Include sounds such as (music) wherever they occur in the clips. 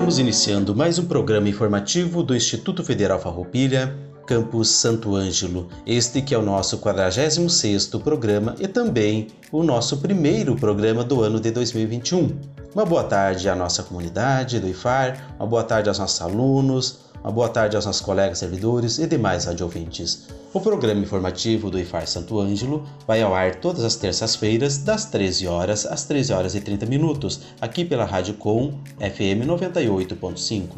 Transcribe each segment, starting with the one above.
Estamos iniciando mais um programa informativo do Instituto Federal Farroupilha, Campus Santo Ângelo. Este que é o nosso 46º programa e também o nosso primeiro programa do ano de 2021. Uma boa tarde à nossa comunidade do IFAR, uma boa tarde aos nossos alunos, uma boa tarde aos nossos colegas servidores e demais radiovintes. O programa informativo do IFAR Santo Ângelo vai ao ar todas as terças-feiras, das 13 horas às 13 horas e 30 minutos, aqui pela Rádio Com FM 98.5.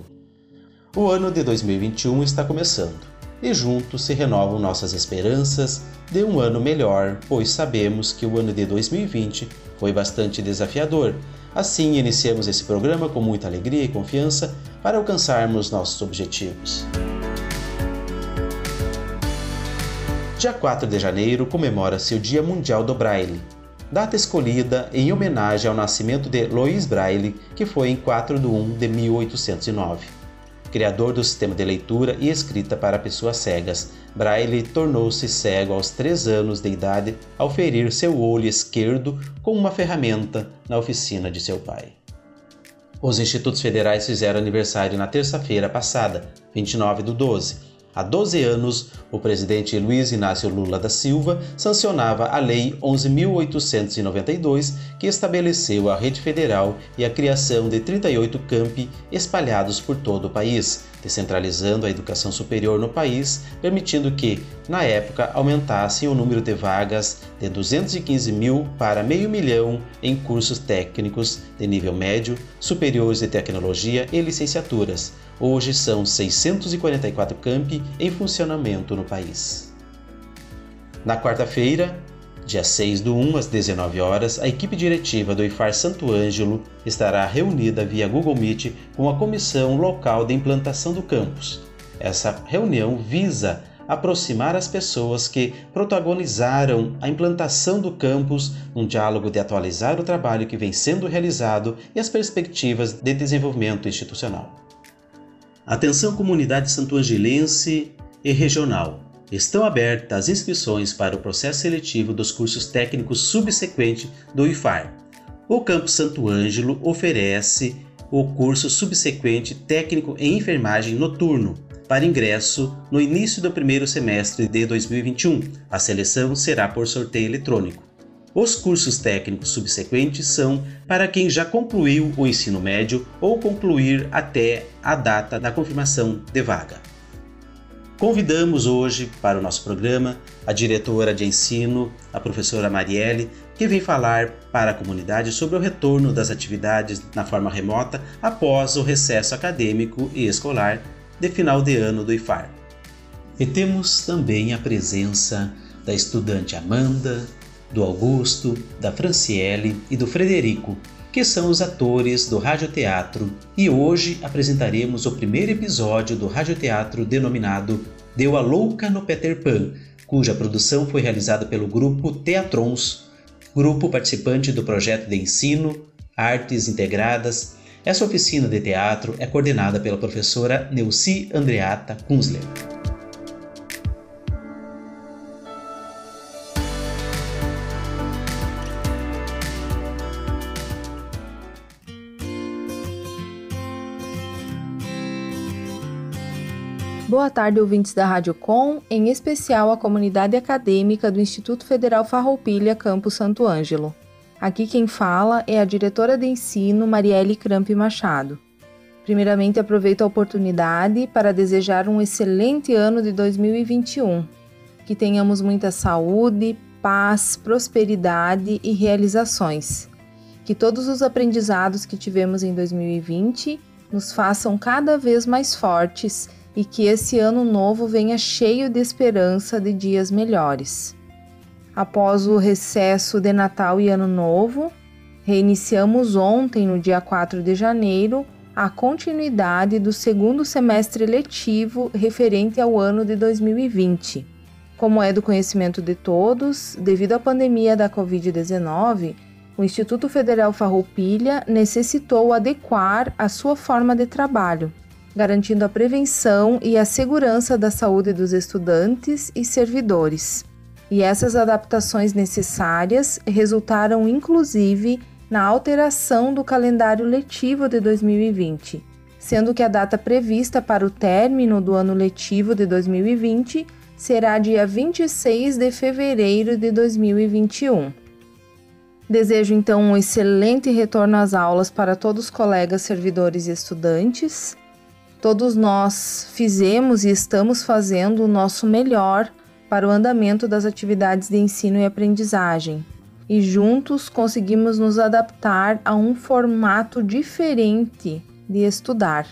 O ano de 2021 está começando e juntos se renovam nossas esperanças de um ano melhor, pois sabemos que o ano de 2020 foi bastante desafiador. Assim, iniciamos esse programa com muita alegria e confiança para alcançarmos nossos objetivos. Dia 4 de janeiro comemora-se o Dia Mundial do Braille, data escolhida em homenagem ao nascimento de Louis Braille, que foi em 4 de 1 de 1809. Criador do sistema de leitura e escrita para pessoas cegas, Braille tornou-se cego aos 3 anos de idade ao ferir seu olho esquerdo com uma ferramenta na oficina de seu pai. Os institutos federais fizeram aniversário na terça-feira passada, 29 do 12. Há 12 anos, o presidente Luiz Inácio Lula da Silva sancionava a Lei 11.892, que estabeleceu a rede federal e a criação de 38 campi espalhados por todo o país, descentralizando a educação superior no país, permitindo que, na época, aumentasse o número de vagas de 215 mil para meio milhão em cursos técnicos de nível médio, superiores de tecnologia e licenciaturas. Hoje são 644 campi em funcionamento no país. Na quarta-feira, Dia 6 do 1 às 19 horas, a equipe diretiva do IFAR Santo Ângelo estará reunida via Google Meet com a comissão local de implantação do campus. Essa reunião visa aproximar as pessoas que protagonizaram a implantação do campus, um diálogo de atualizar o trabalho que vem sendo realizado e as perspectivas de desenvolvimento institucional. Atenção comunidade santoangelense e regional. Estão abertas as inscrições para o processo seletivo dos cursos técnicos subsequente do IFAR. O Campus Santo Ângelo oferece o curso subsequente técnico em enfermagem noturno para ingresso no início do primeiro semestre de 2021. A seleção será por sorteio eletrônico. Os cursos técnicos subsequentes são para quem já concluiu o ensino médio ou concluir até a data da confirmação de vaga. Convidamos hoje para o nosso programa a diretora de ensino, a professora Marielle, que vem falar para a comunidade sobre o retorno das atividades na forma remota após o recesso acadêmico e escolar de final de ano do IFAR. E temos também a presença da estudante Amanda, do Augusto, da Franciele e do Frederico, que são os atores do radioteatro, e hoje apresentaremos o primeiro episódio do radioteatro denominado Deu a Louca no Peter Pan, cuja produção foi realizada pelo grupo Teatrons, grupo participante do projeto de ensino Artes Integradas. Essa oficina de teatro é coordenada pela professora Neuci Andreata Kunzler. Boa tarde, ouvintes da Rádio Com, em especial a comunidade acadêmica do Instituto Federal Farroupilha, Campo Santo Ângelo. Aqui quem fala é a diretora de ensino Marielle Cramp Machado. Primeiramente, aproveito a oportunidade para desejar um excelente ano de 2021. Que tenhamos muita saúde, paz, prosperidade e realizações. Que todos os aprendizados que tivemos em 2020 nos façam cada vez mais fortes e que esse ano novo venha cheio de esperança de dias melhores. Após o recesso de Natal e Ano Novo, Reiniciamos ontem, no dia 4 de janeiro, a continuidade do segundo semestre letivo referente ao ano de 2020. Como é do conhecimento de todos, devido à pandemia da Covid-19, o Instituto Federal Farroupilha necessitou adequar a sua forma de trabalho, garantindo a prevenção e a segurança da saúde dos estudantes e servidores. E essas adaptações necessárias resultaram inclusive na alteração do calendário letivo de 2020, sendo que a data prevista para o término do ano letivo de 2020 será dia 26 de fevereiro de 2021. Desejo então um excelente retorno às aulas para todos os colegas, servidores e estudantes. Todos nós fizemos e estamos fazendo o nosso melhor para o andamento das atividades de ensino e aprendizagem, e juntos conseguimos nos adaptar a um formato diferente de estudar.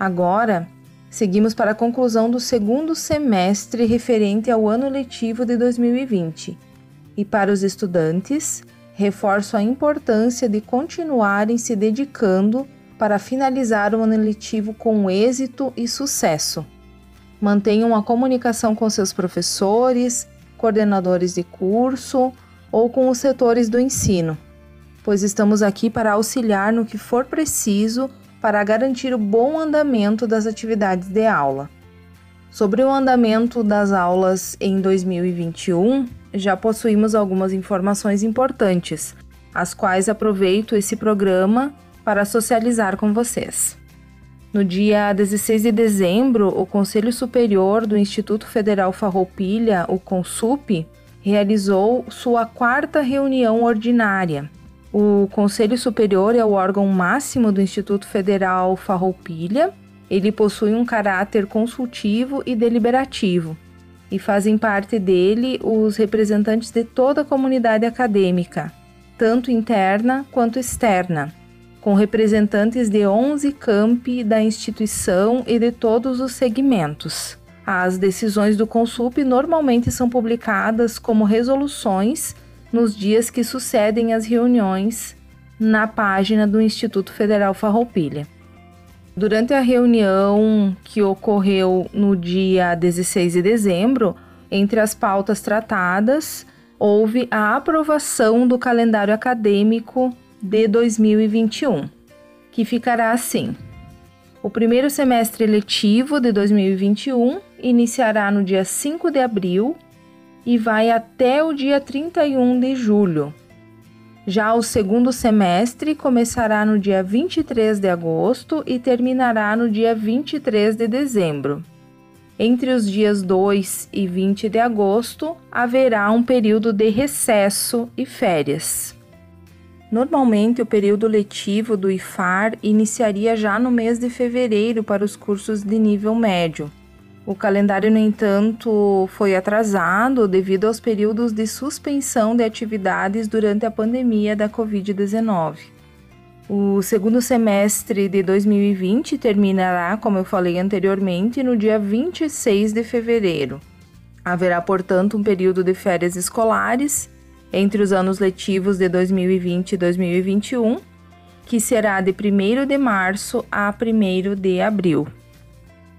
Agora, seguimos para a conclusão do segundo semestre referente ao ano letivo de 2020. E para os estudantes, reforço a importância de continuarem se dedicando para finalizar o ano letivo com êxito e sucesso. Mantenham a comunicação com seus professores, coordenadores de curso ou com os setores do ensino, pois estamos aqui para auxiliar no que for preciso para garantir o bom andamento das atividades de aula. Sobre o andamento das aulas em 2021, já possuímos algumas informações importantes, as quais aproveito esse programa para socializar com vocês. No dia 16 de dezembro, o Conselho Superior do Instituto Federal Farroupilha, o CONSUP, realizou sua quarta reunião ordinária. O Conselho Superior é o órgão máximo do Instituto Federal Farroupilha. Ele possui um caráter consultivo e deliberativo, e fazem parte dele os representantes de toda a comunidade acadêmica, tanto interna quanto externa com representantes de 11 campi da instituição e de todos os segmentos. As decisões do Consup normalmente são publicadas como resoluções nos dias que sucedem as reuniões na página do Instituto Federal Farroupilha. Durante a reunião que ocorreu no dia 16 de dezembro, entre as pautas tratadas, houve a aprovação do calendário acadêmico de 2021, que ficará assim: o primeiro semestre letivo de 2021 iniciará no dia 5 de abril e vai até o dia 31 de julho. Já o segundo semestre começará no dia 23 de agosto e terminará no dia 23 de dezembro. Entre os dias 2 e 20 de agosto haverá um período de recesso e férias. Normalmente, o período letivo do IFAR iniciaria já no mês de fevereiro para os cursos de nível médio. O calendário, no entanto, foi atrasado devido aos períodos de suspensão de atividades durante a pandemia da Covid-19. O segundo semestre de 2020 terminará, como eu falei anteriormente, no dia 26 de fevereiro. Haverá, portanto, um período de férias escolares entre os anos letivos de 2020 e 2021, que será de 1 de março a 1 de abril.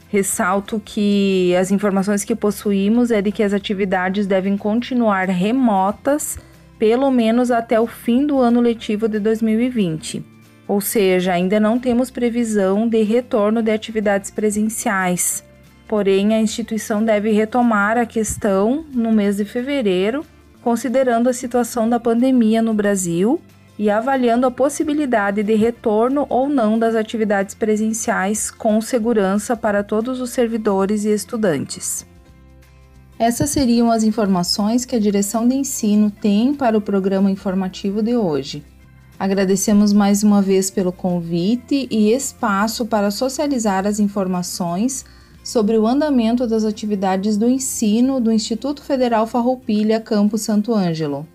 Ressalto que as informações que possuímos é de que as atividades devem continuar remotas pelo menos até o fim do ano letivo de 2020. Ou seja, ainda não temos previsão de retorno de atividades presenciais. Porém, a instituição deve retomar a questão no mês de fevereiro considerando a situação da pandemia no Brasil e avaliando a possibilidade de retorno ou não das atividades presenciais com segurança para todos os servidores e estudantes. Essas seriam as informações que a direção de ensino tem para o programa informativo de hoje. Agradecemos mais uma vez pelo convite e espaço para socializar as informações sobre o andamento das atividades do ensino do Instituto Federal Farroupilha Campo Santo Ângelo.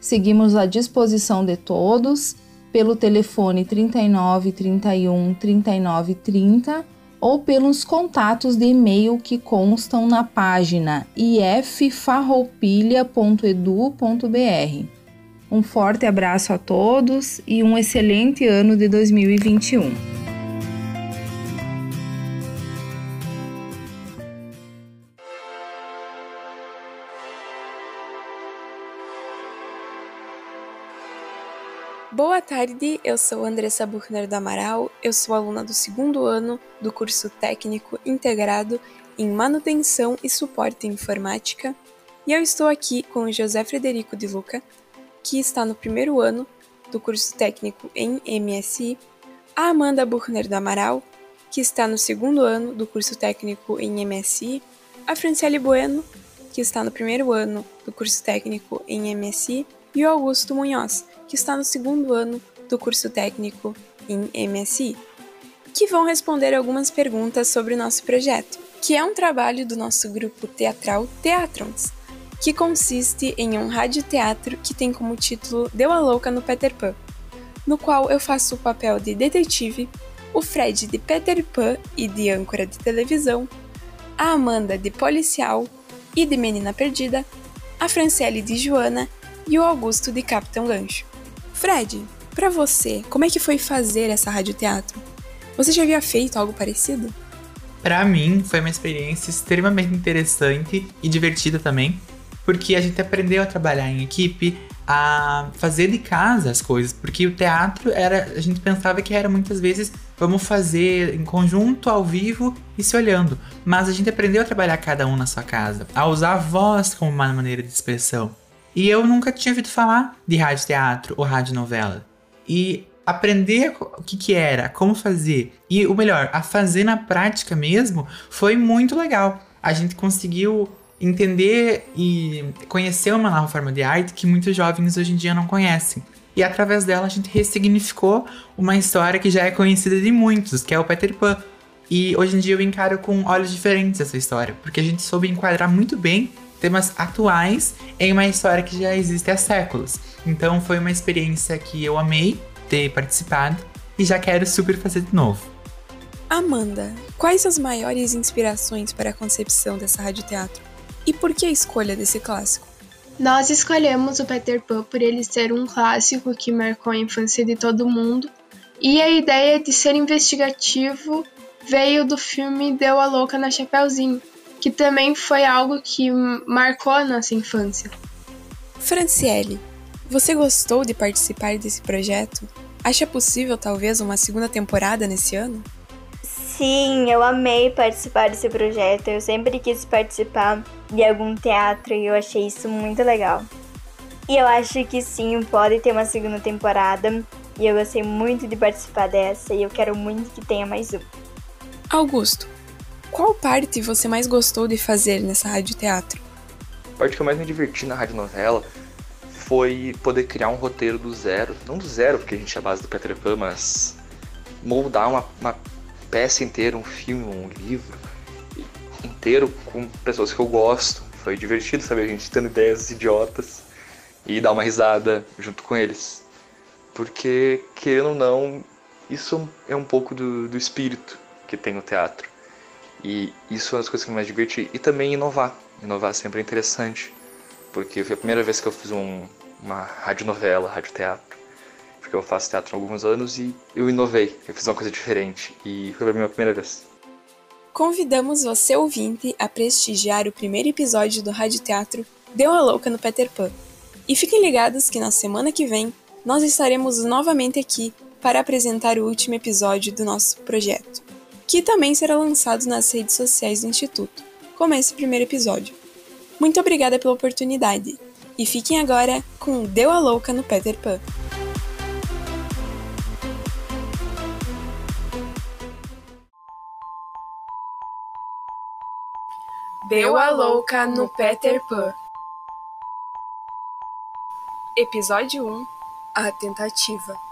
Seguimos à disposição de todos pelo telefone 39 31 39 30 ou pelos contatos de e-mail que constam na página iffarroupilha.edu.br. Um forte abraço a todos e um excelente ano de 2021. Tarde, eu sou Andressa Buchner do Amaral, eu sou aluna do segundo ano do curso técnico integrado em manutenção e suporte em informática, e eu estou aqui com o José Frederico de Luca, que está no primeiro ano do curso técnico em MSI, a Amanda Buchner do Amaral, que está no segundo ano do curso técnico em MSI, a Franciele Bueno, que está no primeiro ano do curso técnico em MSI, e o Augusto Munhoz, que está no segundo ano do curso técnico em MSI, que vão responder algumas perguntas sobre o nosso projeto, que é um trabalho do nosso grupo teatral Teatrons, que consiste em um radioteatro que tem como título Deu a Louca no Peter Pan, no qual eu faço o papel de detetive, o Fred de Peter Pan e de âncora de televisão, a Amanda de policial e de menina perdida, a Franciele de Joana e o Augusto de Capitão Gancho. Fred, para você, como é que foi fazer essa radioteatro? Você já havia feito algo parecido? Para mim, foi uma experiência extremamente interessante e divertida também, porque a gente aprendeu a trabalhar em equipe, a fazer de casa as coisas, porque o teatro era, a gente pensava que era muitas vezes vamos fazer em conjunto, ao vivo e se olhando, mas a gente aprendeu a trabalhar cada um na sua casa, a usar a voz como uma maneira de expressão. E eu nunca tinha ouvido falar de rádio teatro ou rádio novela. E aprender o que, que era, como fazer e o melhor, a fazer na prática mesmo, foi muito legal. A gente conseguiu entender e conhecer uma nova forma de arte que muitos jovens hoje em dia não conhecem. E através dela a gente ressignificou uma história que já é conhecida de muitos, que é o Peter Pan. E hoje em dia eu encaro com olhos diferentes essa história, porque a gente soube enquadrar muito bem temas atuais em uma história que já existe há séculos. Então foi uma experiência que eu amei ter participado e já quero super fazer de novo. Amanda, quais as maiores inspirações para a concepção dessa radioteatro? E por que a escolha desse clássico? Nós escolhemos o Peter Pan por ele ser um clássico que marcou a infância de todo mundo, e a ideia de ser investigativo veio do filme Deu a Louca na Chapeuzinho, que também foi algo que marcou a nossa infância. Franciele, você gostou de participar desse projeto? Acha possível talvez uma segunda temporada nesse ano? Sim, eu amei participar desse projeto. Eu sempre quis participar de algum teatro e eu achei isso muito legal. E eu acho que sim, pode ter uma segunda temporada. E eu gostei muito de participar dessa e eu quero muito que tenha mais um. Augusto, qual parte você mais gostou de fazer nessa radioteatro? A parte que eu mais me diverti na radionovela foi poder criar um roteiro do zero. Não do zero, porque a gente é a base do Peter Pan, mas moldar uma, uma peça inteira, um filme, um livro inteiro com pessoas que eu gosto. Foi divertido saber a gente tendo ideias idiotas e dar uma risada junto com eles. Porque, querendo ou não, isso é um pouco do, do espírito que tem o teatro. E isso é uma das coisas que mais diverti. E também inovar. Inovar sempre é interessante. Porque foi a primeira vez que eu fiz um, uma radionovela, radioteatro. Porque eu faço teatro há alguns anos e eu inovei. Eu fiz uma coisa diferente. E foi a minha primeira vez. Convidamos você, ouvinte, a prestigiar o primeiro episódio do Radioteatro Deu a Louca no Peter Pan. E fiquem ligados que na semana que vem nós estaremos novamente aqui para apresentar o último episódio do nosso projeto que também será lançado nas redes sociais do Instituto, como esse primeiro episódio. Muito obrigada pela oportunidade, e fiquem agora com Deu a Louca no Peter Pan. Deu a Louca no Peter Pan. Episódio 1 A Tentativa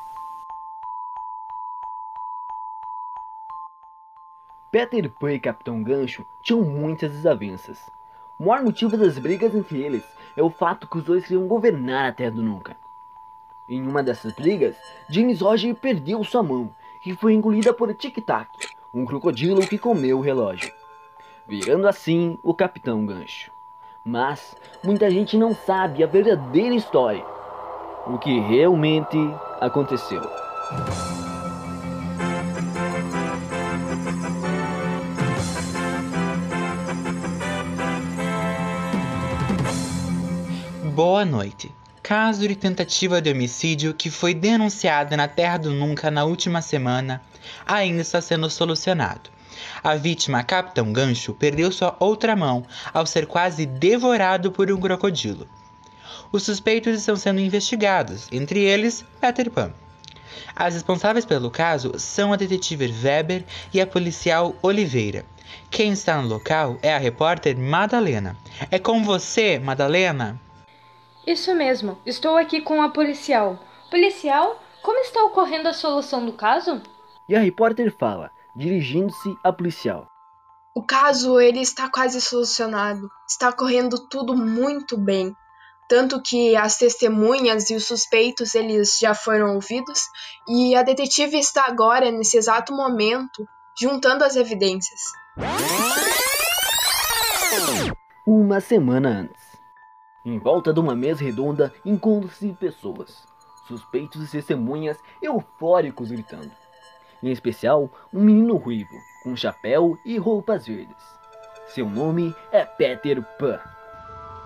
Peter Pan e Capitão Gancho tinham muitas desavenças. O maior motivo das brigas entre eles é o fato que os dois queriam governar a Terra do Nunca. Em uma dessas brigas, James Roger perdeu sua mão e foi engolida por Tic Tac, um crocodilo que comeu o relógio, virando assim o Capitão Gancho. Mas muita gente não sabe a verdadeira história. o que realmente aconteceu. Boa noite. Caso de tentativa de homicídio que foi denunciado na Terra do Nunca na última semana ainda está sendo solucionado. A vítima, Capitão Gancho, perdeu sua outra mão ao ser quase devorado por um crocodilo. Os suspeitos estão sendo investigados, entre eles Peter Pan. As responsáveis pelo caso são a detetive Weber e a policial Oliveira. Quem está no local é a repórter Madalena. É com você, Madalena? Isso mesmo, estou aqui com a policial. Policial, como está ocorrendo a solução do caso? E a repórter fala, dirigindo-se à policial. O caso ele está quase solucionado. Está correndo tudo muito bem. Tanto que as testemunhas e os suspeitos eles já foram ouvidos e a detetive está agora nesse exato momento juntando as evidências. Uma semana antes. Em volta de uma mesa redonda encontram-se pessoas, suspeitos e testemunhas eufóricos gritando. Em especial, um menino ruivo, com chapéu e roupas verdes. Seu nome é Peter Pan.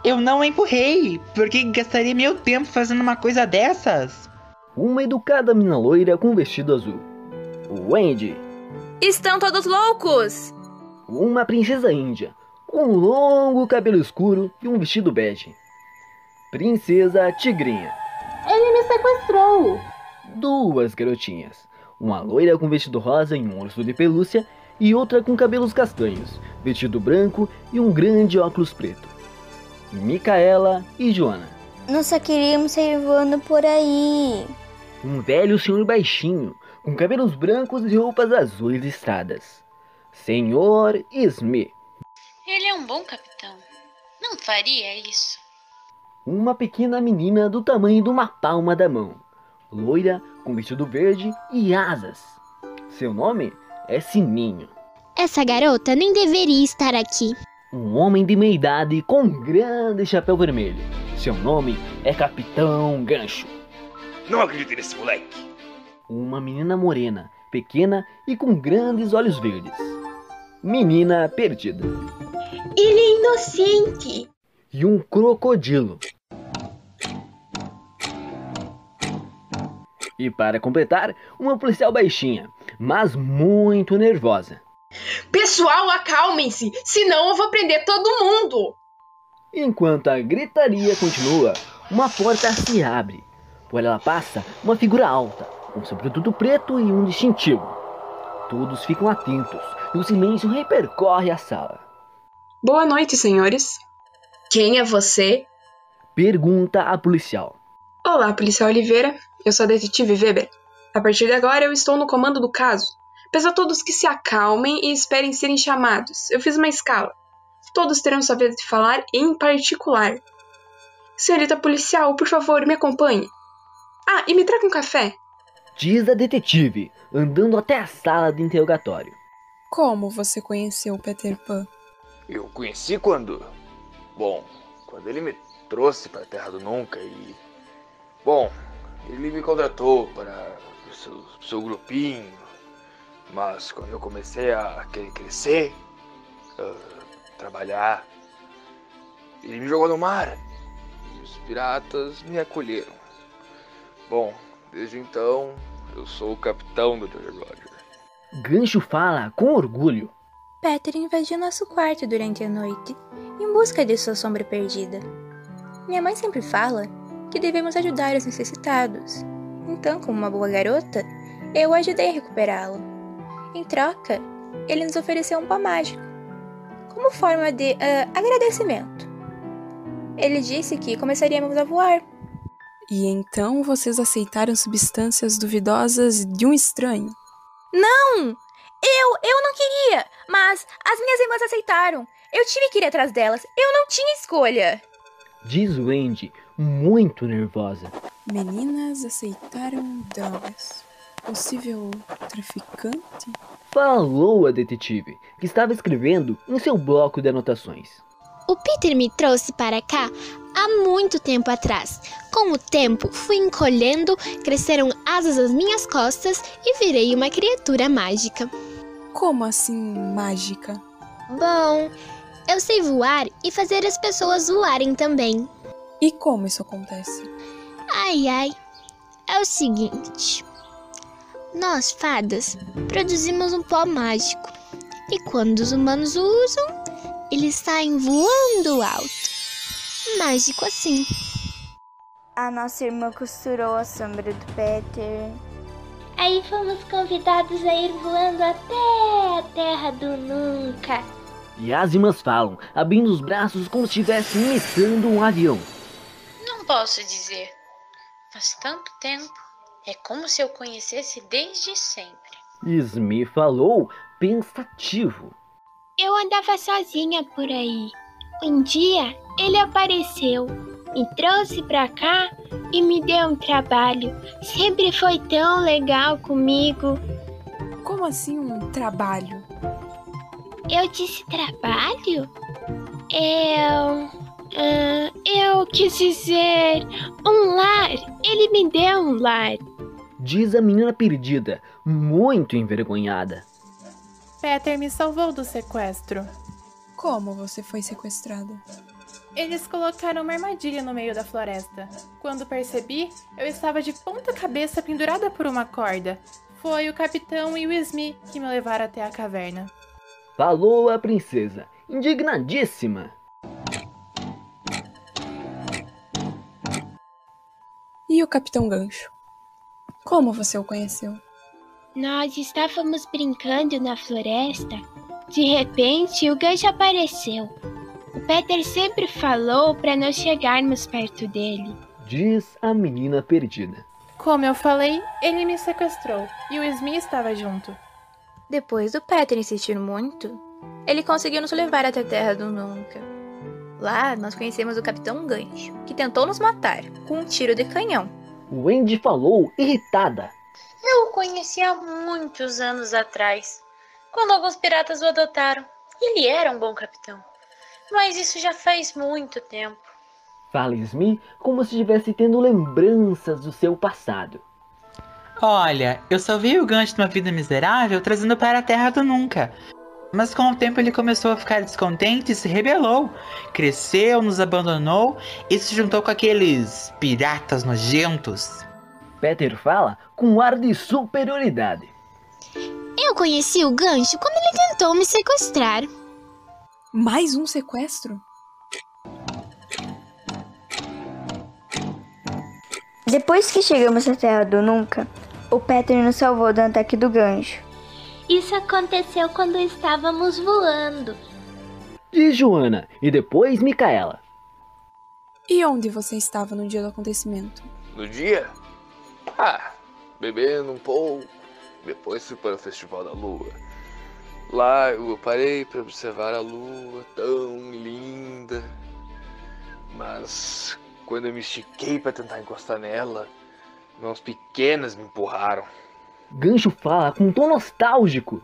Eu não empurrei, porque gastaria meu tempo fazendo uma coisa dessas. Uma educada menina loira com vestido azul. O Wendy. Estão todos loucos! Uma princesa índia, com um longo cabelo escuro e um vestido bege. Princesa Tigrinha. Ele me sequestrou! Duas garotinhas. Uma loira com vestido rosa e um urso de pelúcia e outra com cabelos castanhos, vestido branco e um grande óculos preto. Micaela e Joana. Nós só queríamos sair voando por aí. Um velho senhor baixinho, com cabelos brancos e roupas azuis listradas. Senhor Smith. Ele é um bom capitão. Não faria isso. Uma pequena menina do tamanho de uma palma da mão. Loira, com vestido verde e asas. Seu nome é Sininho. Essa garota nem deveria estar aqui. Um homem de meia idade com um grande chapéu vermelho. Seu nome é Capitão Gancho. Não acredito nesse moleque. Uma menina morena, pequena e com grandes olhos verdes. Menina perdida. Ele é inocente. E um crocodilo. E para completar, uma policial baixinha, mas muito nervosa. Pessoal, acalmem-se, senão eu vou prender todo mundo. Enquanto a gritaria continua, uma porta se abre. Por ela passa uma figura alta, com sobretudo preto e um distintivo. Todos ficam atentos e o silêncio repercorre a sala. Boa noite, senhores. Quem é você? Pergunta a policial. Olá, policial Oliveira. Eu sou a detetive Weber. A partir de agora eu estou no comando do caso. Peço a todos que se acalmem e esperem serem chamados. Eu fiz uma escala. Todos terão sua vez de falar em particular. Senhorita policial, por favor, me acompanhe. Ah, e me traga um café. Diz a detetive, andando até a sala de interrogatório. Como você conheceu o Peter Pan? Eu o conheci quando. Bom, quando ele me trouxe para a Terra do Nunca e. Bom, ele me contratou para o seu, seu grupinho, mas quando eu comecei a querer crescer, uh, trabalhar, ele me jogou no mar e os piratas me acolheram. Bom, desde então eu sou o capitão do Jolly Roger. Gancho fala com orgulho. Peter invadiu nosso quarto durante a noite, em busca de sua sombra perdida. Minha mãe sempre fala que devemos ajudar os necessitados. Então, como uma boa garota, eu o ajudei a recuperá-lo. Em troca, ele nos ofereceu um pó mágico, como forma de uh, agradecimento. Ele disse que começaríamos a voar. E então vocês aceitaram substâncias duvidosas de um estranho? Não! Eu, eu não queria, mas as minhas irmãs aceitaram. Eu tive que ir atrás delas. Eu não tinha escolha. Diz Wendy, muito nervosa. Meninas aceitaram drogas. Possível traficante? Falou a detetive, que estava escrevendo em seu bloco de anotações. O Peter me trouxe para cá há muito tempo atrás, com Com o tempo, fui encolhendo, cresceram asas às minhas costas e virei uma criatura mágica. Como assim mágica? Bom, eu sei voar e fazer as pessoas voarem também. E como isso acontece? Ai ai. É o seguinte. Nós, fadas, produzimos um pó mágico. E quando os humanos o usam, eles saem voando alto. Mágico assim. A nossa irmã costurou a sombra do Peter. Aí fomos convidados a ir voando até a Terra do Nunca. E as irmãs falam, abrindo os braços como se estivessem imitando um avião. Posso dizer. Faz tanto tempo. É como se eu conhecesse desde sempre. Smee falou, pensativo. Eu andava sozinha por aí. Um dia ele apareceu, me trouxe pra cá e me deu um trabalho. Sempre foi tão legal comigo. Como assim um trabalho? Eu disse trabalho? Eu. Uh, eu quis dizer um lar. Ele me deu um lar. Diz a menina perdida, muito envergonhada. Peter me salvou do sequestro. Como você foi sequestrada? Eles colocaram uma armadilha no meio da floresta. Quando percebi, eu estava de ponta cabeça pendurada por uma corda. Foi o capitão e o Smee que me levaram até a caverna. Falou a princesa, indignadíssima. E o Capitão Gancho? Como você o conheceu? Nós estávamos brincando na floresta. De repente, o gancho apareceu. O Peter sempre falou para nós chegarmos perto dele. Diz a menina perdida. Como eu falei, ele me sequestrou e o Smee estava junto. Depois do Peter insistir muito, ele conseguiu nos levar até a Terra do Nunca. Lá nós conhecemos o Capitão Gancho, que tentou nos matar com um tiro de canhão. Wendy falou, irritada. Eu o conheci há muitos anos atrás, quando alguns piratas o adotaram. Ele era um bom capitão, mas isso já faz muito tempo. Fala Smee como se estivesse tendo lembranças do seu passado. Olha, eu salvei o gancho de uma vida miserável trazendo para a Terra do Nunca. Mas com o tempo ele começou a ficar descontente e se rebelou. Cresceu, nos abandonou e se juntou com aqueles piratas nojentos. Peter fala com um ar de superioridade. Eu conheci o gancho quando ele tentou me sequestrar. Mais um sequestro? Depois que chegamos à Terra do Nunca, o Peter nos salvou do ataque do gancho. Isso aconteceu quando estávamos voando. Diz Joana e depois Micaela. E onde você estava no dia do acontecimento? No dia? Ah, bebendo um pouco. Depois fui para o Festival da Lua. Lá eu parei para observar a lua tão linda. Mas quando eu me estiquei para tentar encostar nela, mãos pequenas me empurraram. Gancho fala com um tom nostálgico,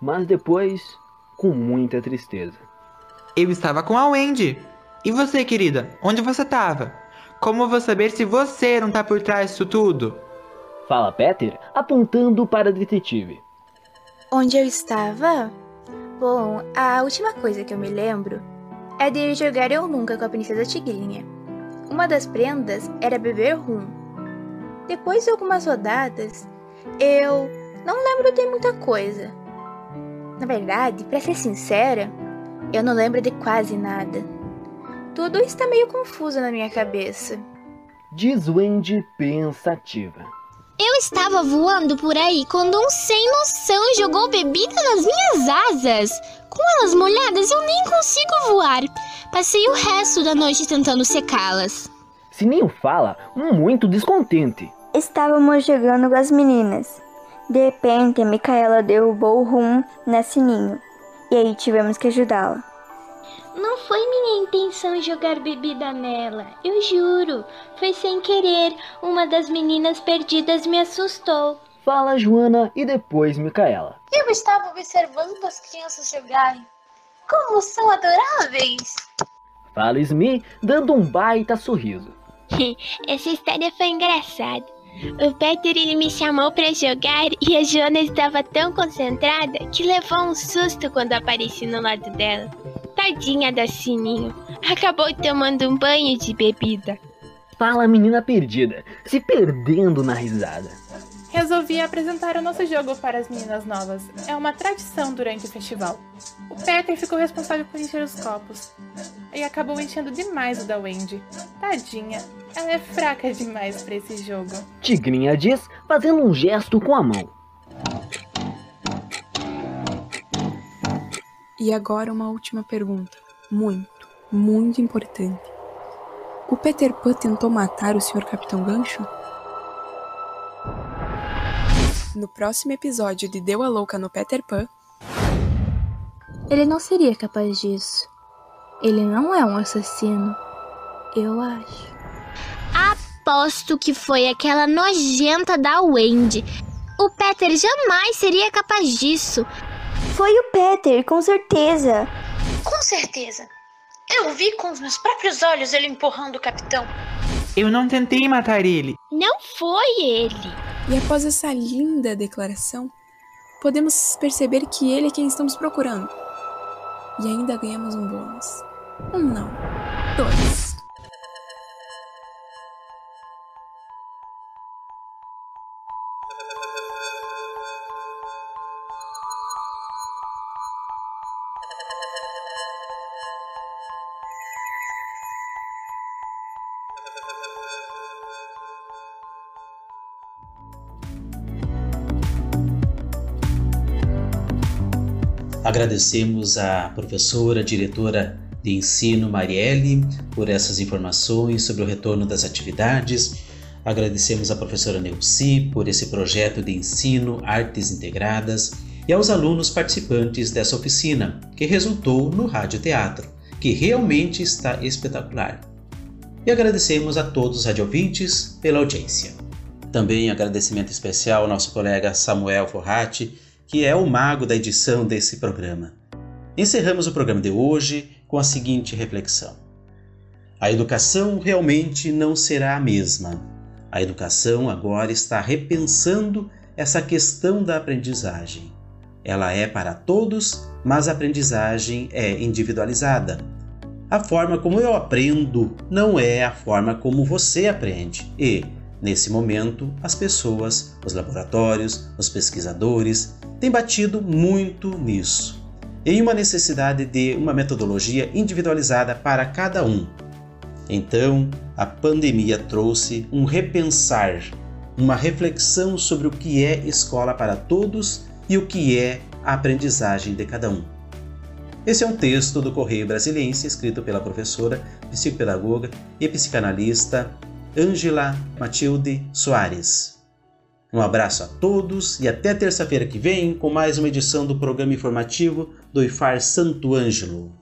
mas depois com muita tristeza. Eu estava com a Wendy. E você, querida? Onde você estava? Como vou saber se você não tá por trás disso tudo? Fala Peter, apontando para a detetive. Onde eu estava? Bom, a última coisa que eu me lembro é de jogar Eu Nunca com a Princesa Tigrinha. Uma das prendas era beber rum. Depois de algumas rodadas, eu não lembro de muita coisa. Na verdade, para ser sincera, eu não lembro de quase nada. Tudo está meio confuso na minha cabeça. Diz Wendy pensativa. Eu estava voando por aí quando um sem noção jogou bebida nas minhas asas. Com elas molhadas, eu nem consigo voar. Passei o resto da noite tentando secá-las. Sininho fala, muito descontente. Estávamos jogando com as meninas. De repente, a Micaela derrubou o rum na Sininho. E aí tivemos que ajudá-la. Não foi minha intenção jogar bebida nela, eu juro. Foi sem querer. Uma das meninas perdidas me assustou. Fala Joana e depois Micaela. Eu estava observando as crianças jogarem. Como são adoráveis! Fala Smee, dando um baita sorriso. (laughs) Essa história foi engraçada. O Peter ele me chamou para jogar e a Joana estava tão concentrada que levou um susto quando apareci no lado dela. Tadinha da Sininho. Acabou tomando um banho de bebida. Fala menina perdida, se perdendo na risada. Resolvi apresentar o nosso jogo para as meninas novas. É uma tradição durante o festival. O Peter ficou responsável por encher os copos. E acabou enchendo demais o da Wendy. Tadinha, ela é fraca demais para esse jogo. Tigrinha diz, fazendo um gesto com a mão. E agora uma última pergunta. Muito, muito importante. O Peter Pan tentou matar o Sr. Capitão Gancho? No próximo episódio de Deu a Louca no Peter Pan. Ele não seria capaz disso. Ele não é um assassino. Eu acho. Aposto que foi aquela nojenta da Wendy. O Peter jamais seria capaz disso. Foi o Peter, com certeza. Com certeza. Eu vi com os meus próprios olhos ele empurrando o capitão. Eu não tentei matar ele. Não foi ele. E após essa linda declaração, podemos perceber que ele é quem estamos procurando. E ainda ganhamos um bônus. Um não, dois. Agradecemos à professora, diretora de ensino Marielle por essas informações sobre o retorno das atividades. Agradecemos à professora Neuci por esse projeto de ensino Artes Integradas e aos alunos participantes dessa oficina, que resultou no Rádio Teatro, que realmente está espetacular. E agradecemos a todos os radiovintes pela audiência. Também agradecimento especial ao nosso colega Samuel Forratti, que é o mago da edição desse programa. Encerramos o programa de hoje com a seguinte reflexão: A educação realmente não será a mesma. A educação agora está repensando essa questão da aprendizagem. Ela é para todos, mas a aprendizagem é individualizada. A forma como eu aprendo não é a forma como você aprende. E, nesse momento, as pessoas, os laboratórios, os pesquisadores têm batido muito nisso, em uma necessidade de uma metodologia individualizada para cada um. Então, a pandemia trouxe um repensar, uma reflexão sobre o que é escola para todos e o que é a aprendizagem de cada um. Esse é um texto do Correio Brasiliense escrito pela professora, psicopedagoga e psicanalista Ângela Matilde Soares. Um abraço a todos e até terça-feira que vem com mais uma edição do programa informativo do IFAR Santo Ângelo.